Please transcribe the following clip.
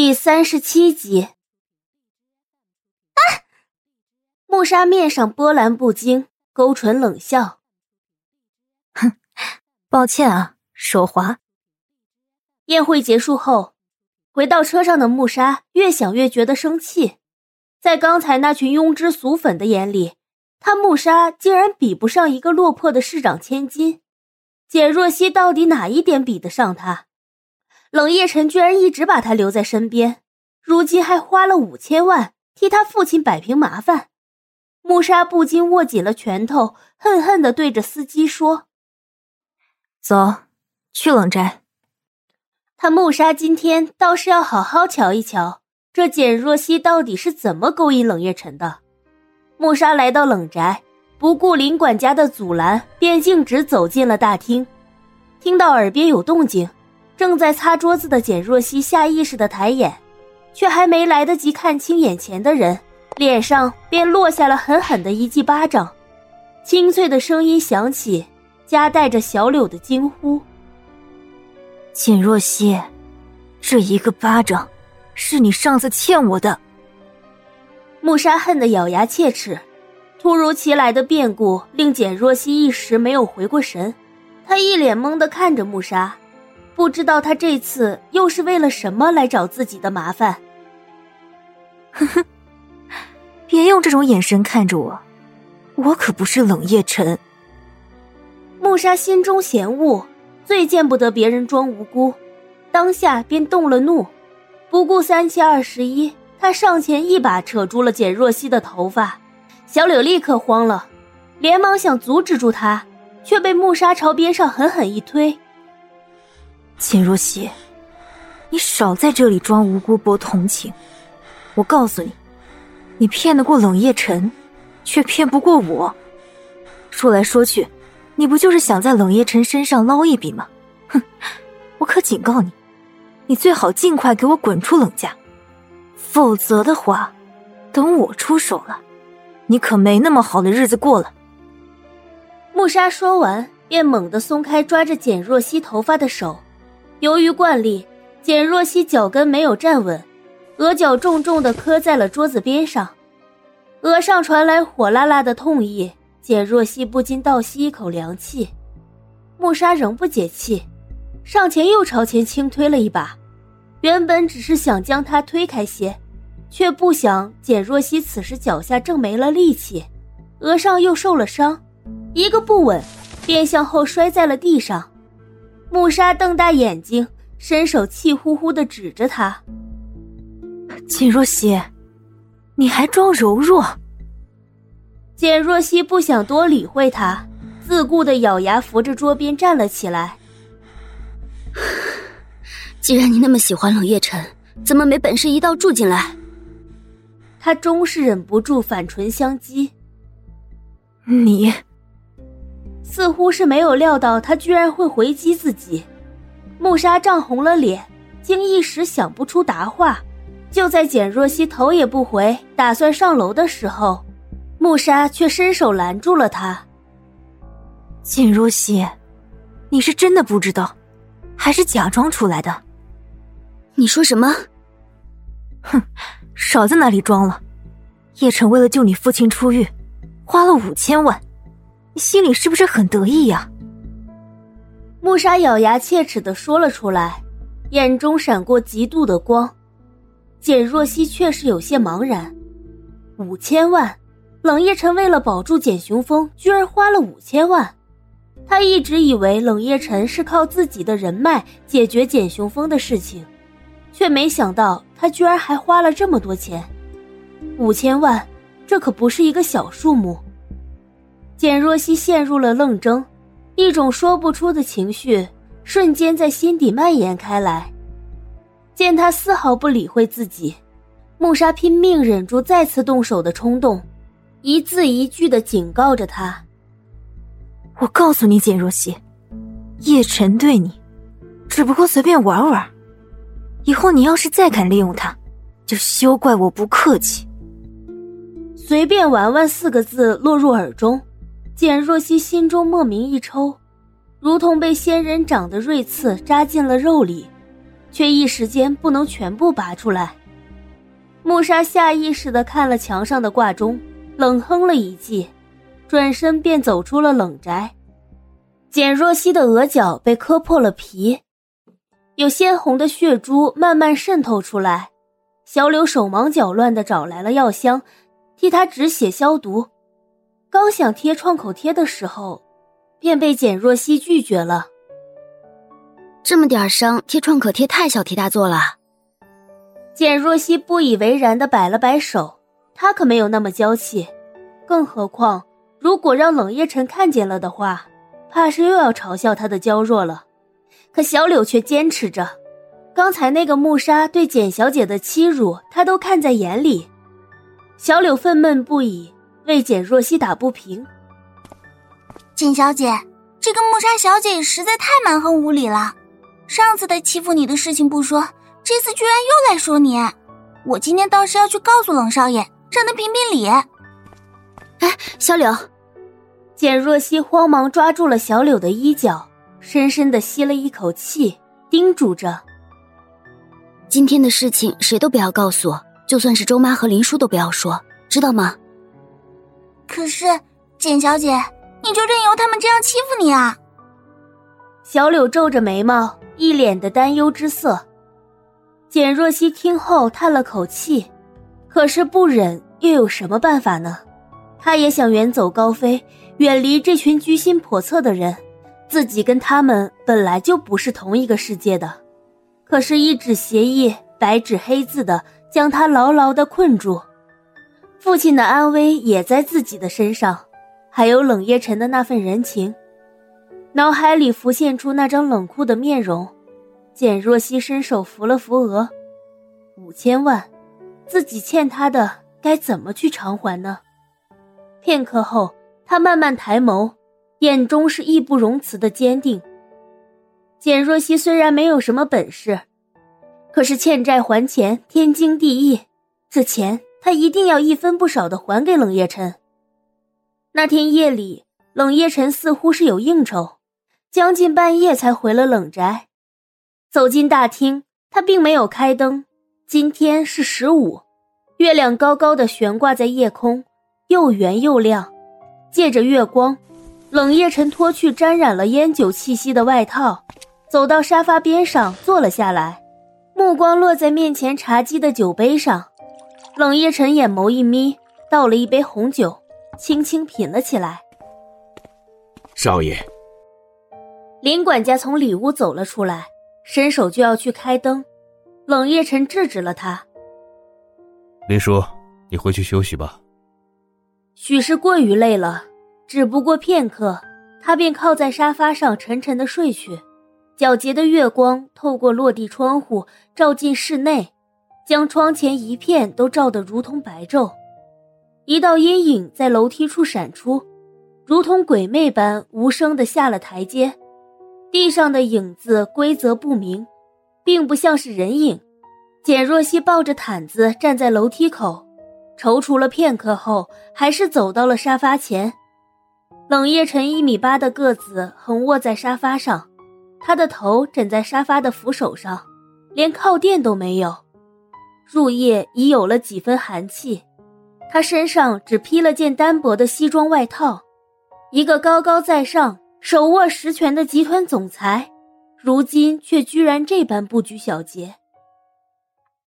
第三十七集。啊！穆沙面上波澜不惊，勾唇冷笑：“哼，抱歉啊，手滑。”宴会结束后，回到车上的穆沙越想越觉得生气。在刚才那群庸脂俗粉的眼里，他穆沙竟然比不上一个落魄的市长千金。简若曦到底哪一点比得上她？冷夜晨居然一直把他留在身边，如今还花了五千万替他父亲摆平麻烦。穆莎不禁握紧了拳头，恨恨的对着司机说：“走，去冷宅。”他穆莎今天倒是要好好瞧一瞧，这简若曦到底是怎么勾引冷夜晨的。穆莎来到冷宅，不顾林管家的阻拦，便径直走进了大厅，听到耳边有动静。正在擦桌子的简若曦下意识的抬眼，却还没来得及看清眼前的人，脸上便落下了狠狠的一记巴掌。清脆的声音响起，夹带着小柳的惊呼：“简若曦，这一个巴掌，是你上次欠我的。”穆莎恨得咬牙切齿，突如其来的变故令简若曦一时没有回过神，她一脸懵的看着穆莎。不知道他这次又是为了什么来找自己的麻烦。呵呵，别用这种眼神看着我，我可不是冷夜晨。穆莎心中嫌恶，最见不得别人装无辜，当下便动了怒，不顾三七二十一，他上前一把扯住了简若曦的头发。小柳立刻慌了，连忙想阻止住他，却被穆莎朝边上狠狠一推。简若曦，你少在这里装无辜博同情。我告诉你，你骗得过冷夜晨，却骗不过我。说来说去，你不就是想在冷夜晨身上捞一笔吗？哼！我可警告你，你最好尽快给我滚出冷家，否则的话，等我出手了，你可没那么好的日子过了。穆莎说完，便猛地松开抓着简若曦头发的手。由于惯例，简若曦脚跟没有站稳，额角重重的磕在了桌子边上，额上传来火辣辣的痛意。简若曦不禁倒吸一口凉气。穆莎仍不解气，上前又朝前轻推了一把，原本只是想将他推开些，却不想简若曦此时脚下正没了力气，额上又受了伤，一个不稳，便向后摔在了地上。穆沙瞪大眼睛，伸手气呼呼的指着他：“简若曦，你还装柔弱？”简若曦不想多理会他，自顾的咬牙扶着桌边站了起来。既然你那么喜欢冷夜晨，怎么没本事一道住进来？他终是忍不住反唇相讥：“你。”似乎是没有料到他居然会回击自己，穆莎涨红了脸，竟一时想不出答话。就在简若曦头也不回，打算上楼的时候，穆莎却伸手拦住了他。简若曦，你是真的不知道，还是假装出来的？你说什么？哼，少在那里装了。叶晨为了救你父亲出狱，花了五千万。心里是不是很得意呀？穆莎咬牙切齿的说了出来，眼中闪过嫉妒的光。简若曦却是有些茫然。五千万，冷夜晨为了保住简雄风，居然花了五千万。他一直以为冷夜晨是靠自己的人脉解决简雄风的事情，却没想到他居然还花了这么多钱。五千万，这可不是一个小数目。简若曦陷入了愣怔，一种说不出的情绪瞬间在心底蔓延开来。见他丝毫不理会自己，穆莎拼命忍住再次动手的冲动，一字一句的警告着他：“我告诉你，简若曦，叶晨对你只不过随便玩玩，以后你要是再敢利用他，就休怪我不客气。”随便玩玩四个字落入耳中。简若曦心中莫名一抽，如同被仙人掌的锐刺扎进了肉里，却一时间不能全部拔出来。穆莎下意识的看了墙上的挂钟，冷哼了一记，转身便走出了冷宅。简若曦的额角被磕破了皮，有鲜红的血珠慢慢渗透出来。小柳手忙脚乱的找来了药箱，替她止血消毒。刚想贴创口贴的时候，便被简若曦拒绝了。这么点伤，贴创可贴太小题大做了。简若曦不以为然的摆了摆手，她可没有那么娇气。更何况，如果让冷夜辰看见了的话，怕是又要嘲笑她的娇弱了。可小柳却坚持着，刚才那个穆莎对简小姐的欺辱，她都看在眼里。小柳愤懑不已，为简若曦打不平。简小姐，这个木沙小姐实在太蛮横无理了。上次她欺负你的事情不说，这次居然又来说你。我今天倒是要去告诉冷少爷，让他评评理。哎，小柳，简若曦慌忙抓住了小柳的衣角，深深的吸了一口气，叮嘱着：“今天的事情谁都不要告诉，就算是周妈和林叔都不要说，知道吗？”可是，简小姐，你就任由他们这样欺负你啊？小柳皱着眉毛。一脸的担忧之色，简若曦听后叹了口气，可是不忍又有什么办法呢？她也想远走高飞，远离这群居心叵测的人。自己跟他们本来就不是同一个世界的，可是，一纸协议白纸黑字的将他牢牢的困住。父亲的安危也在自己的身上，还有冷夜晨的那份人情。脑海里浮现出那张冷酷的面容，简若曦伸手扶了扶额，五千万，自己欠他的该怎么去偿还呢？片刻后，他慢慢抬眸，眼中是义不容辞的坚定。简若曦虽然没有什么本事，可是欠债还钱天经地义，这钱他一定要一分不少的还给冷夜晨。那天夜里，冷夜晨似乎是有应酬。将近半夜才回了冷宅，走进大厅，他并没有开灯。今天是十五，月亮高高的悬挂在夜空，又圆又亮。借着月光，冷夜晨脱去沾染了烟酒气息的外套，走到沙发边上坐了下来，目光落在面前茶几的酒杯上。冷夜晨眼眸一眯，倒了一杯红酒，轻轻品了起来。少爷。林管家从里屋走了出来，伸手就要去开灯，冷夜晨制止了他。林叔，你回去休息吧。许是过于累了，只不过片刻，他便靠在沙发上沉沉的睡去。皎洁的月光透过落地窗户照进室内，将窗前一片都照得如同白昼。一道阴影在楼梯处闪出，如同鬼魅般无声的下了台阶。地上的影子规则不明，并不像是人影。简若曦抱着毯子站在楼梯口，踌躇了片刻后，还是走到了沙发前。冷夜晨一米八的个子横卧在沙发上，他的头枕在沙发的扶手上，连靠垫都没有。入夜已有了几分寒气，他身上只披了件单薄的西装外套，一个高高在上。手握实权的集团总裁，如今却居然这般不拘小节。